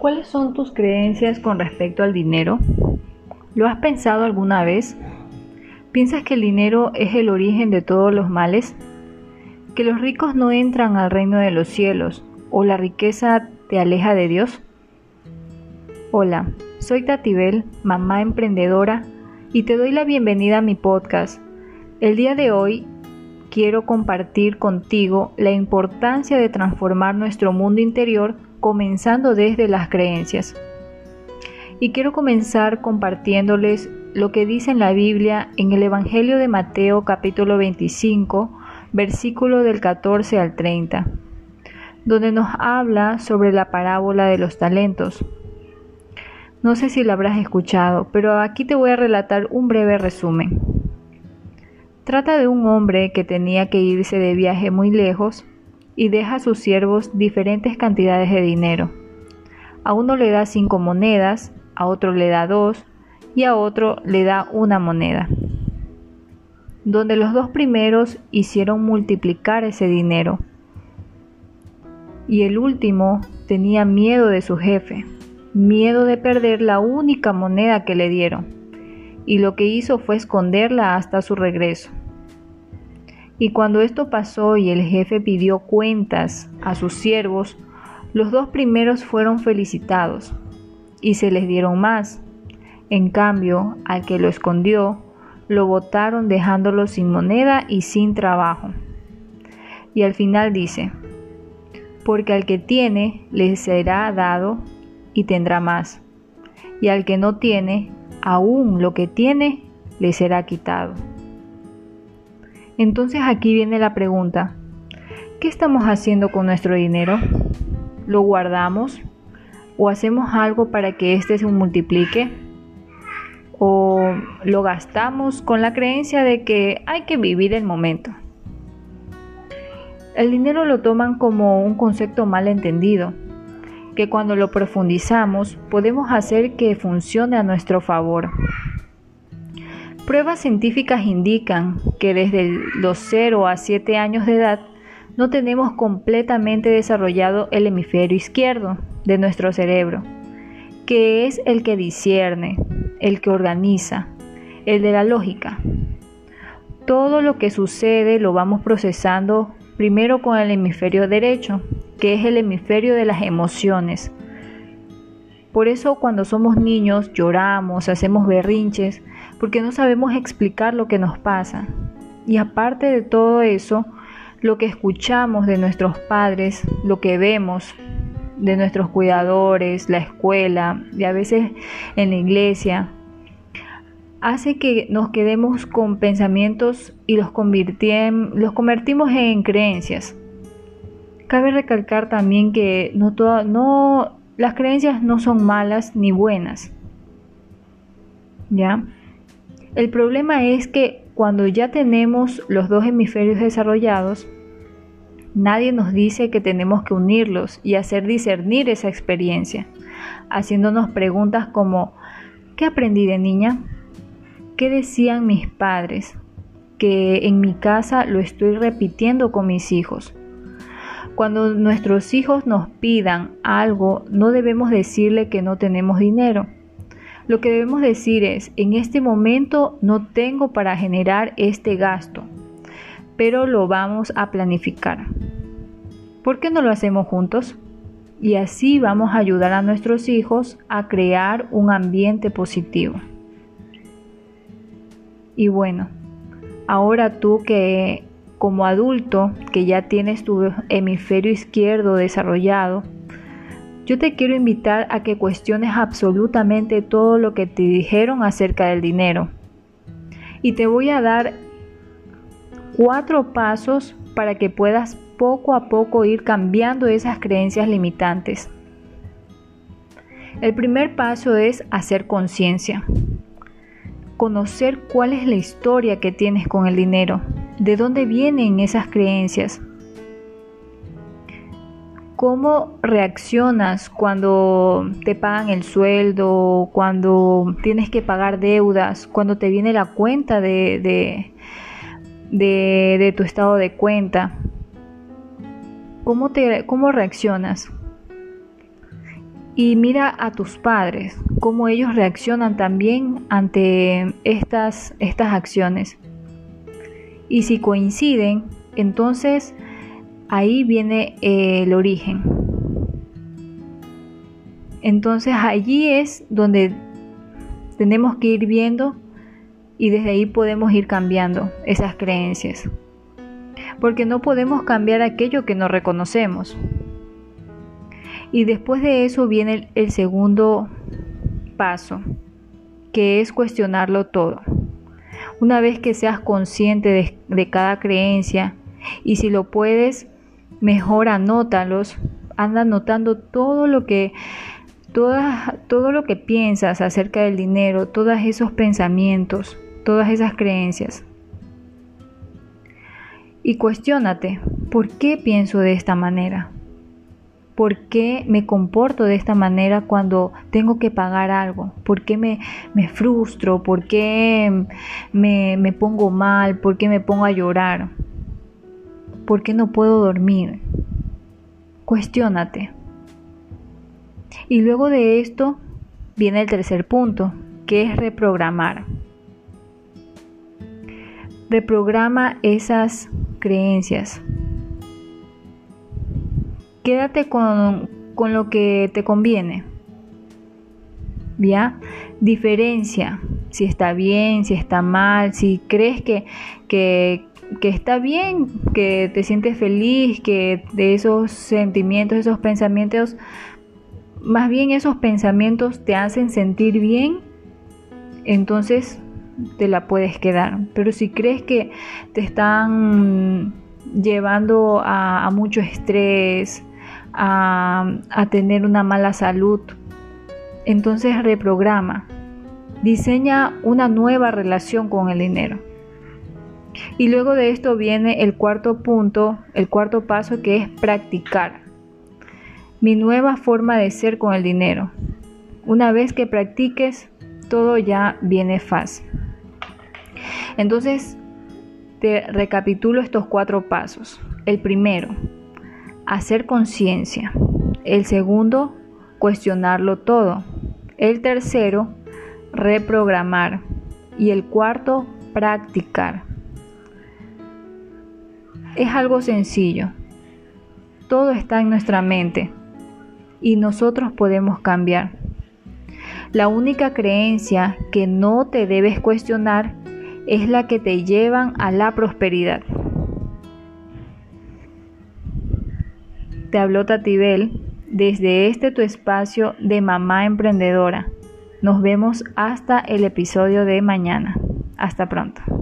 ¿Cuáles son tus creencias con respecto al dinero? ¿Lo has pensado alguna vez? ¿Piensas que el dinero es el origen de todos los males? ¿Que los ricos no entran al reino de los cielos o la riqueza te aleja de Dios? Hola, soy Tatibel, mamá emprendedora, y te doy la bienvenida a mi podcast. El día de hoy quiero compartir contigo la importancia de transformar nuestro mundo interior comenzando desde las creencias. Y quiero comenzar compartiéndoles lo que dice en la Biblia en el Evangelio de Mateo capítulo 25, versículo del 14 al 30, donde nos habla sobre la parábola de los talentos. No sé si la habrás escuchado, pero aquí te voy a relatar un breve resumen. Trata de un hombre que tenía que irse de viaje muy lejos y deja a sus siervos diferentes cantidades de dinero. A uno le da cinco monedas, a otro le da dos y a otro le da una moneda. Donde los dos primeros hicieron multiplicar ese dinero. Y el último tenía miedo de su jefe, miedo de perder la única moneda que le dieron, y lo que hizo fue esconderla hasta su regreso. Y cuando esto pasó y el jefe pidió cuentas a sus siervos, los dos primeros fueron felicitados y se les dieron más. En cambio, al que lo escondió, lo botaron dejándolo sin moneda y sin trabajo. Y al final dice, porque al que tiene le será dado y tendrá más, y al que no tiene, aún lo que tiene le será quitado. Entonces aquí viene la pregunta, ¿qué estamos haciendo con nuestro dinero? ¿Lo guardamos? ¿O hacemos algo para que éste se multiplique? ¿O lo gastamos con la creencia de que hay que vivir el momento? El dinero lo toman como un concepto mal entendido, que cuando lo profundizamos podemos hacer que funcione a nuestro favor. Pruebas científicas indican que desde los 0 a 7 años de edad no tenemos completamente desarrollado el hemisferio izquierdo de nuestro cerebro, que es el que discierne, el que organiza, el de la lógica. Todo lo que sucede lo vamos procesando primero con el hemisferio derecho, que es el hemisferio de las emociones. Por eso cuando somos niños lloramos, hacemos berrinches, porque no sabemos explicar lo que nos pasa. Y aparte de todo eso, lo que escuchamos de nuestros padres, lo que vemos de nuestros cuidadores, la escuela y a veces en la iglesia, hace que nos quedemos con pensamientos y los, los convertimos en creencias. Cabe recalcar también que no, no las creencias no son malas ni buenas. ¿Ya? El problema es que cuando ya tenemos los dos hemisferios desarrollados, nadie nos dice que tenemos que unirlos y hacer discernir esa experiencia, haciéndonos preguntas como ¿qué aprendí de niña? ¿Qué decían mis padres? Que en mi casa lo estoy repitiendo con mis hijos. Cuando nuestros hijos nos pidan algo, no debemos decirle que no tenemos dinero lo que debemos decir es, en este momento no tengo para generar este gasto, pero lo vamos a planificar. ¿Por qué no lo hacemos juntos? Y así vamos a ayudar a nuestros hijos a crear un ambiente positivo. Y bueno, ahora tú que como adulto, que ya tienes tu hemisferio izquierdo desarrollado, yo te quiero invitar a que cuestiones absolutamente todo lo que te dijeron acerca del dinero. Y te voy a dar cuatro pasos para que puedas poco a poco ir cambiando esas creencias limitantes. El primer paso es hacer conciencia. Conocer cuál es la historia que tienes con el dinero, de dónde vienen esas creencias ¿Cómo reaccionas cuando te pagan el sueldo, cuando tienes que pagar deudas, cuando te viene la cuenta de, de, tu estado de cuenta? ¿Cómo, te, ¿Cómo reaccionas? Y mira a tus padres, cómo ellos reaccionan también ante estas, estas acciones. Y si coinciden, entonces ahí viene el origen. Entonces allí es donde tenemos que ir viendo y desde ahí podemos ir cambiando esas creencias. Porque no podemos cambiar aquello que no reconocemos. Y después de eso viene el, segundo paso, que es cuestionarlo todo. Una vez que seas consciente de, cada creencia y si lo puedes, mejor anótalos, anda anotando todo lo que todo lo que piensas acerca del dinero, todos esos pensamientos, todas esas creencias. Y cuestiónate, ¿por qué pienso de esta manera? ¿Por qué me comporto de esta manera cuando tengo que pagar algo? ¿Por qué me, frustro? ¿Por qué me, me pongo mal? ¿Por qué me pongo a llorar? ¿Por qué no puedo dormir? Cuestiónate. Y luego de esto viene el tercer punto, que es reprogramar. Reprograma esas creencias quédate con, lo que te conviene. ¿Ya? Diferencia si está bien, si está mal, si crees que, que, está bien, que te sientes feliz, que de esos sentimientos, esos pensamientos, más bien esos pensamientos te hacen sentir bien, entonces te la puedes quedar. Pero si crees que te están llevando a mucho estrés, a, tener una mala salud. Entonces reprograma, diseña una nueva relación con el dinero. Y luego de esto viene el cuarto punto, el cuarto paso que es practicar. Mi nueva forma de ser con el dinero. Una vez que practiques, todo ya viene fácil. Entonces, te recapitulo estos cuatro pasos. El primero, hacer conciencia. El segundo, cuestionarlo todo. El tercero, reprogramar. Y el cuarto, practicar. Es algo sencillo. Todo está en nuestra mente y nosotros podemos cambiar. La única creencia que no te debes cuestionar es la que te llevan a la prosperidad. Te habló Tatibel desde este tu espacio de mamá emprendedora. Nos vemos hasta el episodio de mañana. Hasta pronto.